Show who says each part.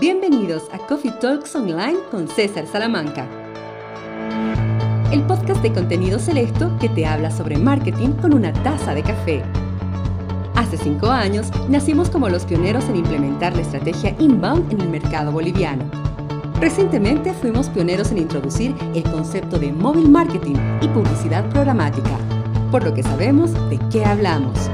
Speaker 1: Bienvenidos a Coffee Talks Online con César Salamanca. El podcast de contenido selecto que te habla sobre marketing con una taza de café. Hace cinco años nacimos como los pioneros en implementar la estrategia inbound en el mercado boliviano. Recientemente fuimos pioneros en introducir el concepto de móvil marketing y publicidad programática, por lo que sabemos de qué hablamos.